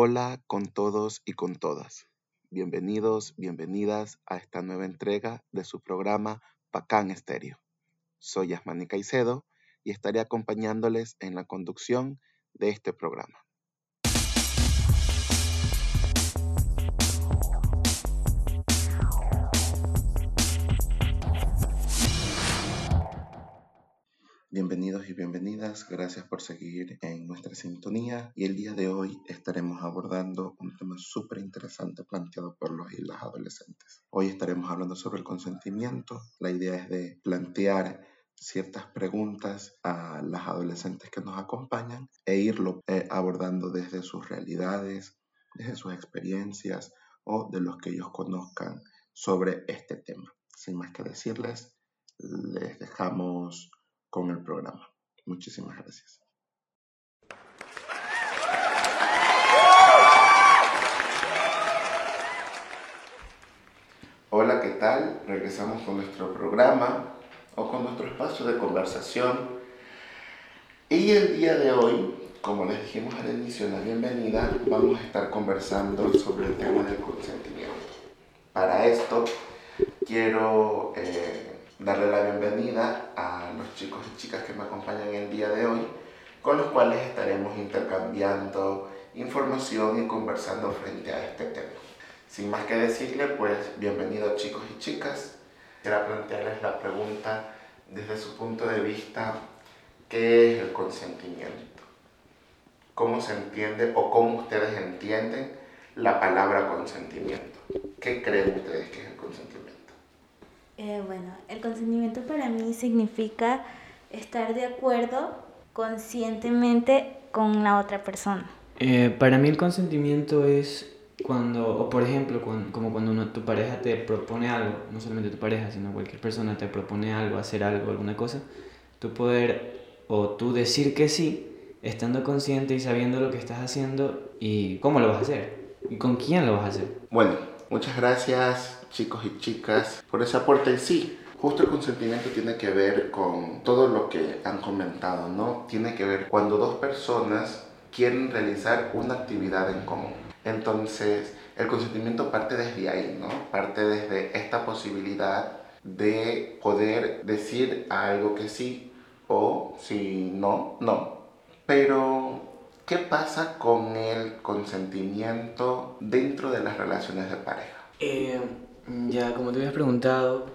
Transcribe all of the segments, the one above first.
Hola con todos y con todas. Bienvenidos, bienvenidas a esta nueva entrega de su programa Pacán Estéreo. Soy Yasmani Caicedo y estaré acompañándoles en la conducción de este programa. Bienvenidos y bienvenidas, gracias por seguir en nuestra sintonía y el día de hoy estaremos abordando un tema súper interesante planteado por los y las adolescentes. Hoy estaremos hablando sobre el consentimiento, la idea es de plantear ciertas preguntas a las adolescentes que nos acompañan e irlo eh, abordando desde sus realidades, desde sus experiencias o de los que ellos conozcan sobre este tema. Sin más que decirles, les dejamos con el programa. Muchísimas gracias. Hola, ¿qué tal? Regresamos con nuestro programa o con nuestro espacio de conversación. Y el día de hoy, como les dijimos al inicio la bienvenida, vamos a estar conversando sobre el tema del consentimiento. Para esto, quiero eh, darle la bienvenida a los chicos y chicas que me acompañan el día de hoy, con los cuales estaremos intercambiando información y conversando frente a este tema. Sin más que decirle, pues bienvenidos chicos y chicas. Quiero plantearles la pregunta desde su punto de vista, ¿qué es el consentimiento? ¿Cómo se entiende o cómo ustedes entienden la palabra consentimiento? ¿Qué creen ustedes que es el consentimiento? Eh, bueno, el consentimiento para mí significa estar de acuerdo conscientemente con la otra persona. Eh, para mí el consentimiento es cuando, o por ejemplo, como cuando uno, tu pareja te propone algo, no solamente tu pareja, sino cualquier persona te propone algo, hacer algo, alguna cosa, tú poder o tú decir que sí, estando consciente y sabiendo lo que estás haciendo y cómo lo vas a hacer y con quién lo vas a hacer. Bueno, muchas gracias chicos y chicas, por ese aporte. Y sí, justo el consentimiento tiene que ver con todo lo que han comentado, ¿no? Tiene que ver cuando dos personas quieren realizar una actividad en común. Entonces, el consentimiento parte desde ahí, ¿no? Parte desde esta posibilidad de poder decir algo que sí o si no, no. Pero, ¿qué pasa con el consentimiento dentro de las relaciones de pareja? Eh, ya, como te habías preguntado,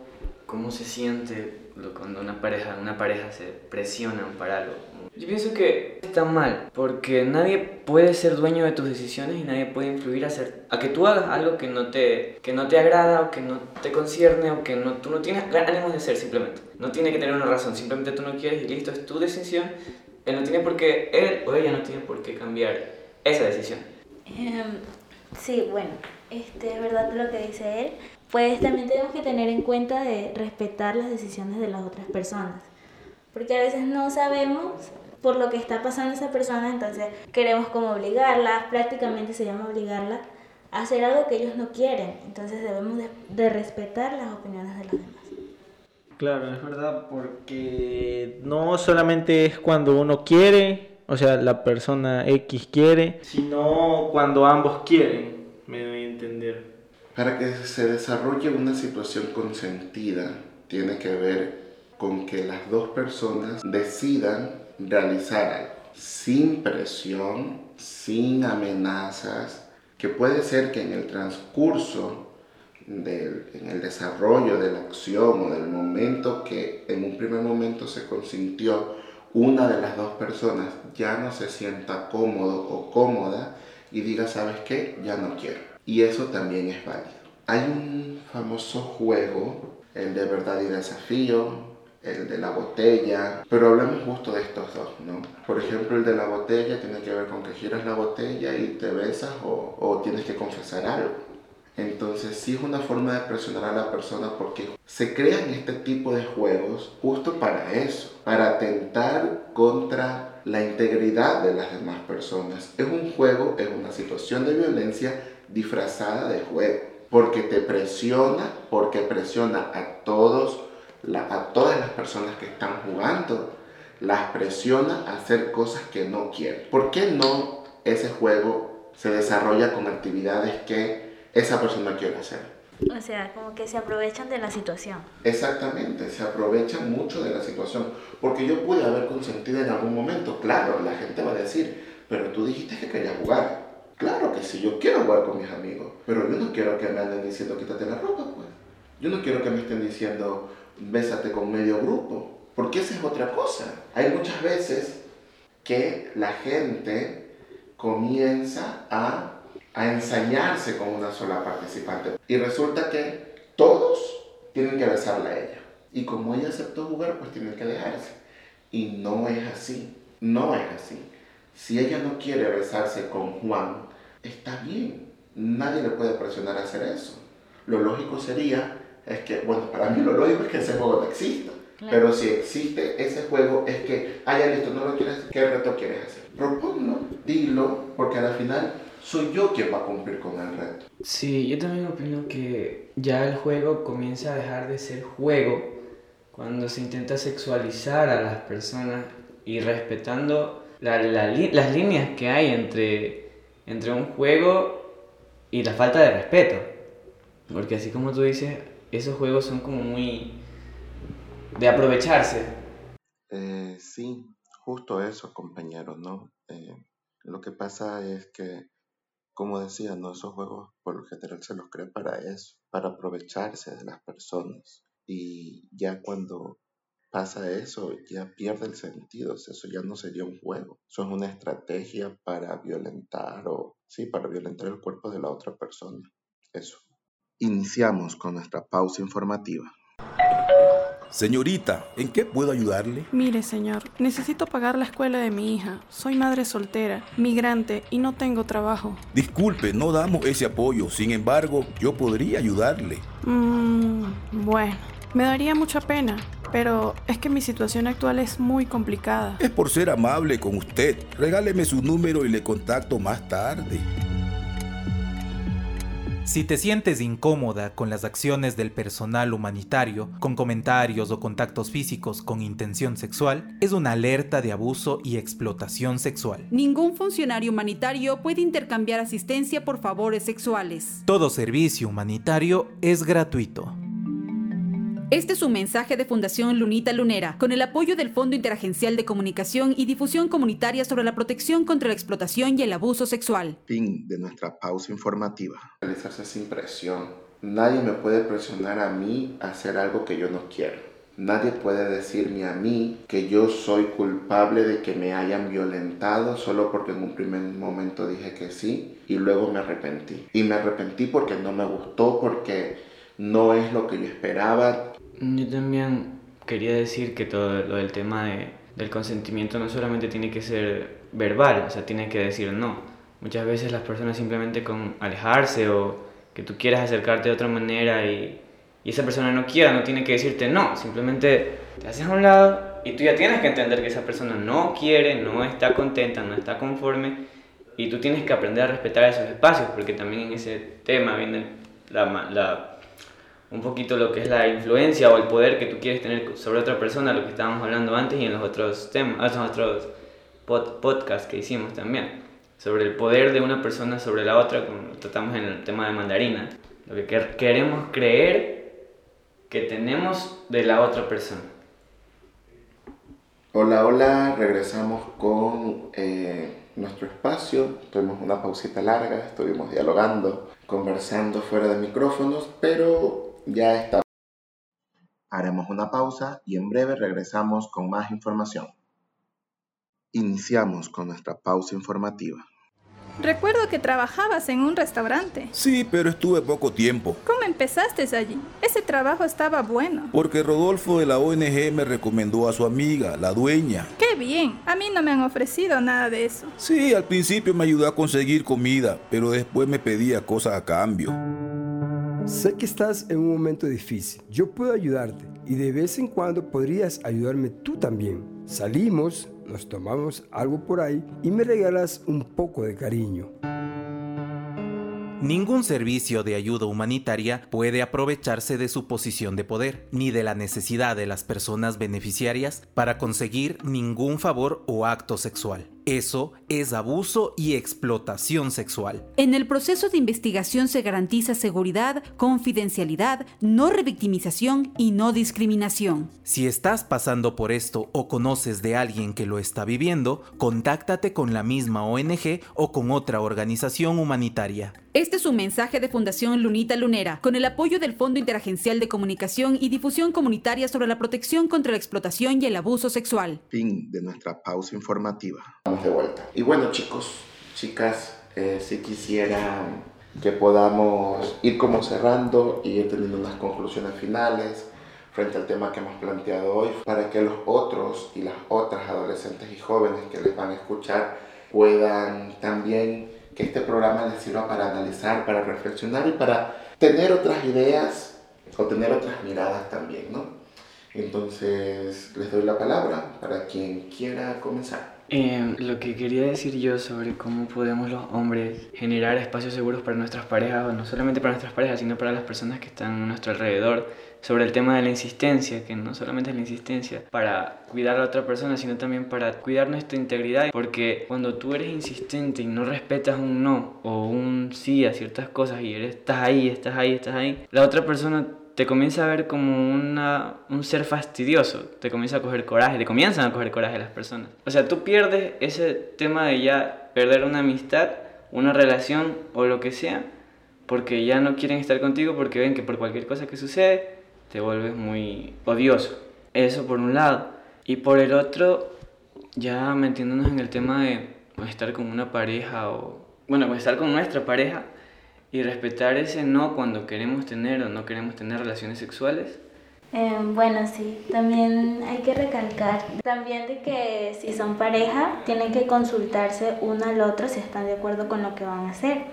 ¿cómo se siente cuando una pareja, una pareja se presiona para algo? Yo pienso que está mal, porque nadie puede ser dueño de tus decisiones y nadie puede influir a, hacer, a que tú hagas algo que no, te, que no te agrada o que no te concierne o que no, tú no tienes ánimos de hacer simplemente. No tiene que tener una razón, simplemente tú no quieres y listo, es tu decisión. Él no tiene por qué, él o ella no tiene por qué cambiar esa decisión. Em, sí, bueno, este, es verdad lo que dice él pues también tenemos que tener en cuenta de respetar las decisiones de las otras personas. Porque a veces no sabemos por lo que está pasando esa persona, entonces queremos como obligarla, prácticamente se llama obligarla a hacer algo que ellos no quieren. Entonces debemos de, respetar las opiniones de los demás. Claro, es verdad, porque no solamente es cuando uno quiere, o sea, la persona X quiere, sino cuando ambos quieren, me doy a entender. Para que se desarrolle una situación consentida, tiene que ver con que las dos personas decidan realizar algo sin presión, sin amenazas, que puede ser que en el transcurso del, en el desarrollo de la acción o del momento que en un primer momento se consintió, una de las dos personas ya no se sienta cómodo o cómoda y diga, ¿sabes qué? Ya no quiero y eso también es válido. Hay un famoso juego, el de verdad y desafío, el de la botella, pero hablemos justo de estos dos, ¿no? Por ejemplo, el de la botella tiene que ver con que giras la botella y te besas o, o tienes que confesar algo. Entonces sí es una forma de presionar a la persona porque se crean este tipo de juegos justo para eso, para atentar contra la integridad de las demás personas. Es un juego, es una situación de violencia disfrazada de juego, porque te presiona, porque presiona a todos, a todas las personas que están jugando, las presiona a hacer cosas que no quieren. ¿Por qué no ese juego se desarrolla con actividades que esa persona quiere hacer. O sea, como que se aprovechan de la situación. Exactamente, se aprovechan mucho de la situación. Porque yo pude haber consentido en algún momento, claro, la gente va a decir, pero tú dijiste que querías jugar. Claro que sí, yo quiero jugar con mis amigos, pero yo no quiero que me anden diciendo quítate la ropa, pues. Yo no quiero que me estén diciendo bésate con medio grupo, porque esa es otra cosa. Hay muchas veces que la gente comienza a, a ensañarse con una sola participante y resulta que todos tienen que besarla a ella. Y como ella aceptó jugar, pues tienen que dejarse. Y no es así, no es así. Si ella no quiere besarse con Juan, está bien. Nadie le puede presionar a hacer eso. Lo lógico sería, es que, bueno, para mí lo lógico es que ese juego no exista. Pero si existe ese juego, es que, ah, ya listo, no lo quieres, ¿qué reto quieres hacer? Proponlo, dilo, porque al final soy yo quien va a cumplir con el reto. Sí, yo también opino que ya el juego comienza a dejar de ser juego cuando se intenta sexualizar a las personas y respetando las líneas que hay entre, entre un juego y la falta de respeto. Porque así como tú dices, esos juegos son como muy de aprovecharse. Eh, sí, justo eso, compañeros, ¿no? Eh, lo que pasa es que, como decía, ¿no? Esos juegos por lo general se los crean para eso, para aprovecharse de las personas. Y ya cuando pasa eso, ya pierde el sentido, eso ya no sería un juego, eso es una estrategia para violentar o, sí, para violentar el cuerpo de la otra persona. Eso. Iniciamos con nuestra pausa informativa. Señorita, ¿en qué puedo ayudarle? Mire, señor, necesito pagar la escuela de mi hija. Soy madre soltera, migrante y no tengo trabajo. Disculpe, no damos ese apoyo. Sin embargo, yo podría ayudarle. Mmm, bueno, me daría mucha pena, pero es que mi situación actual es muy complicada. Es por ser amable con usted. Regáleme su número y le contacto más tarde. Si te sientes incómoda con las acciones del personal humanitario, con comentarios o contactos físicos con intención sexual, es una alerta de abuso y explotación sexual. Ningún funcionario humanitario puede intercambiar asistencia por favores sexuales. Todo servicio humanitario es gratuito. Este es un mensaje de Fundación Lunita Lunera, con el apoyo del Fondo Interagencial de Comunicación y Difusión Comunitaria sobre la protección contra la explotación y el abuso sexual. Fin de nuestra pausa informativa. Realizarse sin presión. Nadie me puede presionar a mí a hacer algo que yo no quiero. Nadie puede decirme a mí que yo soy culpable de que me hayan violentado solo porque en un primer momento dije que sí y luego me arrepentí. Y me arrepentí porque no me gustó, porque no es lo que yo esperaba. Yo también quería decir que todo lo del tema de, del consentimiento no solamente tiene que ser verbal, o sea, tiene que decir no. Muchas veces las personas simplemente con alejarse o que tú quieras acercarte de otra manera y, y esa persona no quiera, no tiene que decirte no, simplemente te haces a un lado y tú ya tienes que entender que esa persona no quiere, no está contenta, no está conforme y tú tienes que aprender a respetar esos espacios porque también en ese tema viene la, la un poquito lo que es la influencia o el poder que tú quieres tener sobre otra persona, lo que estábamos hablando antes y en los otros temas, los otros podcasts que hicimos también, sobre el poder de una persona sobre la otra, como tratamos en el tema de mandarina, lo que queremos creer que tenemos de la otra persona. Hola, hola, regresamos con eh, nuestro espacio, tuvimos una pausita larga, estuvimos dialogando, conversando fuera de micrófonos, pero ya está. Haremos una pausa y en breve regresamos con más información. Iniciamos con nuestra pausa informativa. Recuerdo que trabajabas en un restaurante. Sí, pero estuve poco tiempo. ¿Cómo empezaste allí? Ese trabajo estaba bueno. Porque Rodolfo de la ONG me recomendó a su amiga, la dueña. ¡Qué bien! A mí no me han ofrecido nada de eso. Sí, al principio me ayudó a conseguir comida, pero después me pedía cosas a cambio. Sé que estás en un momento difícil. Yo puedo ayudarte y de vez en cuando podrías ayudarme tú también. Salimos, nos tomamos algo por ahí y me regalas un poco de cariño. Ningún servicio de ayuda humanitaria puede aprovecharse de su posición de poder, ni de la necesidad de las personas beneficiarias para conseguir ningún favor o acto sexual. Eso es abuso y explotación sexual. En el proceso de investigación se garantiza seguridad, confidencialidad, no revictimización y no discriminación. Si estás pasando por esto o conoces de alguien que lo está viviendo, contáctate con la misma ONG o con otra organización humanitaria. Este es un mensaje de Fundación Lunita Lunera, con el apoyo del Fondo Interagencial de Comunicación y Difusión Comunitaria sobre la protección contra la explotación y el abuso sexual. Fin de nuestra pausa informativa. Vamos de vuelta. Y bueno chicos, chicas, eh, si quisiera que podamos ir como cerrando y ir teniendo unas conclusiones finales frente al tema que hemos planteado hoy, para que los otros y las otras adolescentes y jóvenes que les van a escuchar puedan también que este programa les sirva para analizar, para reflexionar y para tener otras ideas o tener otras miradas también, ¿no? Entonces les doy la palabra para quien quiera comenzar. Eh, lo que quería decir yo sobre cómo podemos los hombres generar espacios seguros para nuestras parejas, o no solamente para nuestras parejas, sino para las personas que están a nuestro alrededor, sobre el tema de la insistencia, que no solamente es la insistencia para cuidar a la otra persona, sino también para cuidar nuestra integridad, porque cuando tú eres insistente y no respetas un no o un sí a ciertas cosas y eres, estás ahí, estás ahí, estás ahí, la otra persona te comienza a ver como una, un ser fastidioso, te comienza a coger coraje, te comienzan a coger coraje las personas. O sea, tú pierdes ese tema de ya perder una amistad, una relación o lo que sea, porque ya no quieren estar contigo porque ven que por cualquier cosa que sucede, te vuelves muy odioso. Eso por un lado. Y por el otro, ya metiéndonos en el tema de pues, estar con una pareja o, bueno, pues, estar con nuestra pareja y respetar ese no cuando queremos tener o no queremos tener relaciones sexuales. Eh, bueno, sí, también hay que recalcar también de que si son pareja, tienen que consultarse uno al otro si están de acuerdo con lo que van a hacer.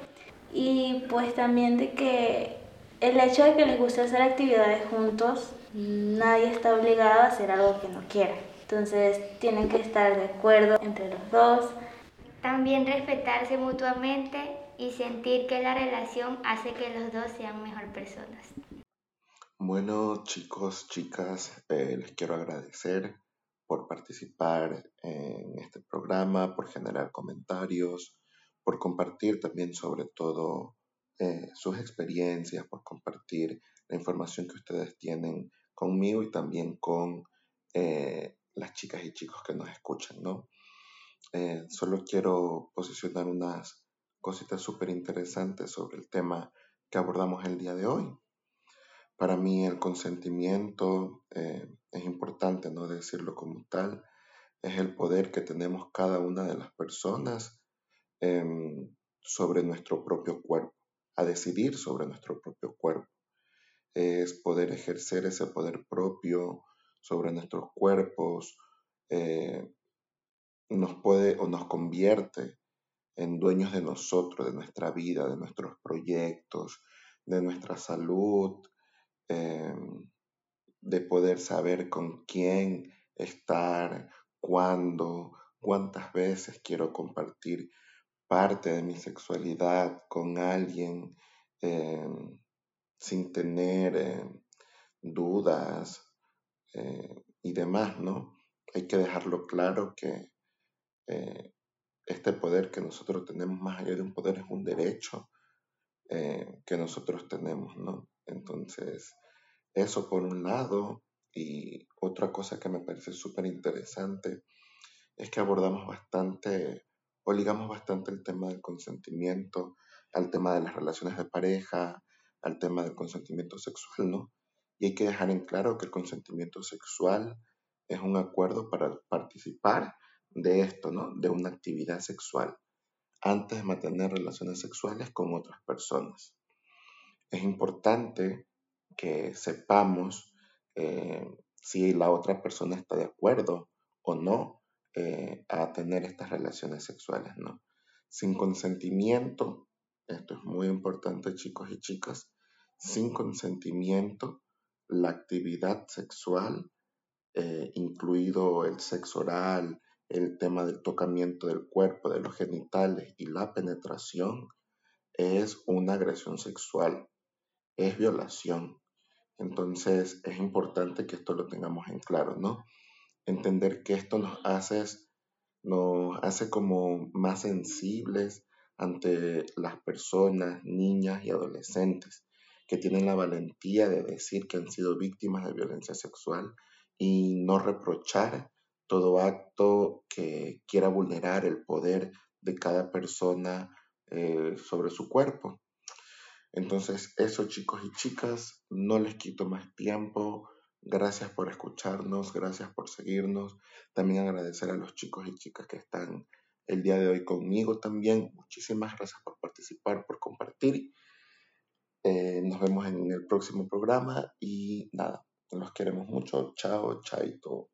Y pues también de que el hecho de que les guste hacer actividades juntos, nadie está obligado a hacer algo que no quiera. Entonces tienen que estar de acuerdo entre los dos. También respetarse mutuamente y sentir que la relación hace que los dos sean mejor personas. Bueno, chicos, chicas, eh, les quiero agradecer por participar en este programa, por generar comentarios, por compartir también sobre todo eh, sus experiencias, por compartir la información que ustedes tienen conmigo y también con eh, las chicas y chicos que nos escuchan, ¿no? Eh, solo quiero posicionar unas cositas súper interesantes sobre el tema que abordamos el día de hoy. Para mí el consentimiento es importante no decirlo como tal, es el poder que tenemos cada una de las personas em, sobre nuestro propio cuerpo a decidir sobre nuestro propio cuerpo. Es poder ejercer ese poder propio sobre nuestros cuerpos, eh, nos puede o nos convierte en dueños de nosotros, de nuestra vida, de nuestros proyectos, de nuestra salud, eh, de poder saber con quién estar, cuándo, cuántas veces quiero compartir parte de mi sexualidad con alguien em, sin tener em, dudas eh, y demás, ¿no? Hay que dejarlo claro que eh, este poder que nosotros tenemos más allá de un poder es un derecho eh, que nosotros tenemos, ¿no? Entonces, eso por un lado, y otra cosa que me parece súper interesante es que abordamos bastante o ligamos bastante el tema del consentimiento al tema de las relaciones de pareja, al tema del consentimiento sexual, ¿no? Y hay que dejar en claro que el consentimiento sexual es un acuerdo para participar de esto, ¿no? De una actividad sexual antes de mantener relaciones sexuales con otras personas. Es importante que sepamos eh, si la otra persona está de acuerdo o no eh, a tener estas relaciones sexuales, ¿no? Sin consentimiento, esto es muy importante chicos y chicas, sin consentimiento, la actividad sexual, eh, incluido el sexo oral, el tema del tocamiento del cuerpo, de los genitales y la penetración, es una agresión sexual, es violación. Entonces es importante que esto lo tengamos en claro, ¿no? Entender que esto nos hace nos hace como más sensibles ante las personas, niñas y adolescentes que tienen la valentía de decir que han sido víctimas de violencia sexual y no reprochar todo acto que quiera vulnerar el poder de cada persona eh, sobre su cuerpo. Entonces, eso chicos y chicas, no les quito más tiempo. Gracias por escucharnos, gracias por seguirnos. También agradecer a los chicos y chicas que están el día de hoy conmigo también. Muchísimas gracias por participar, por compartir. Eh, nos vemos en el próximo programa y nada, los queremos mucho. Chao, chaito.